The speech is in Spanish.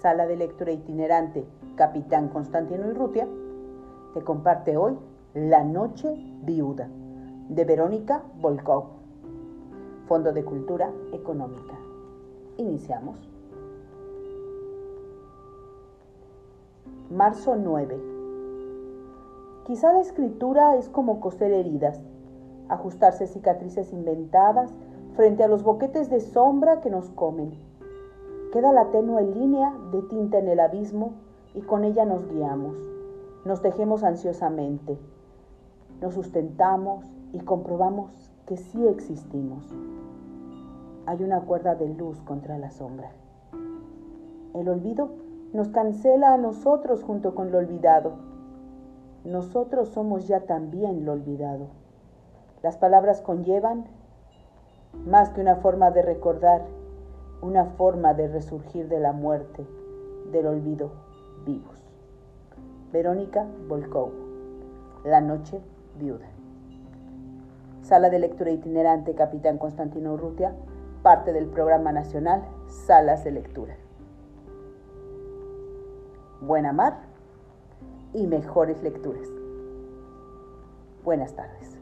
Sala de Lectura Itinerante, Capitán Constantino Irrutia, te comparte hoy La Noche Viuda, de Verónica Volkov, Fondo de Cultura Económica. Iniciamos. Marzo 9. Quizá la escritura es como coser heridas, ajustarse cicatrices inventadas frente a los boquetes de sombra que nos comen. Queda la tenue línea de tinta en el abismo y con ella nos guiamos, nos tejemos ansiosamente, nos sustentamos y comprobamos que sí existimos. Hay una cuerda de luz contra la sombra. El olvido nos cancela a nosotros junto con lo olvidado. Nosotros somos ya también lo olvidado. Las palabras conllevan más que una forma de recordar, una forma de resurgir de la muerte, del olvido, vivos. Verónica Volkov, La Noche Viuda. Sala de lectura itinerante Capitán Constantino Urrutia, parte del programa nacional Salas de Lectura. Buena mar y mejores lecturas. Buenas tardes.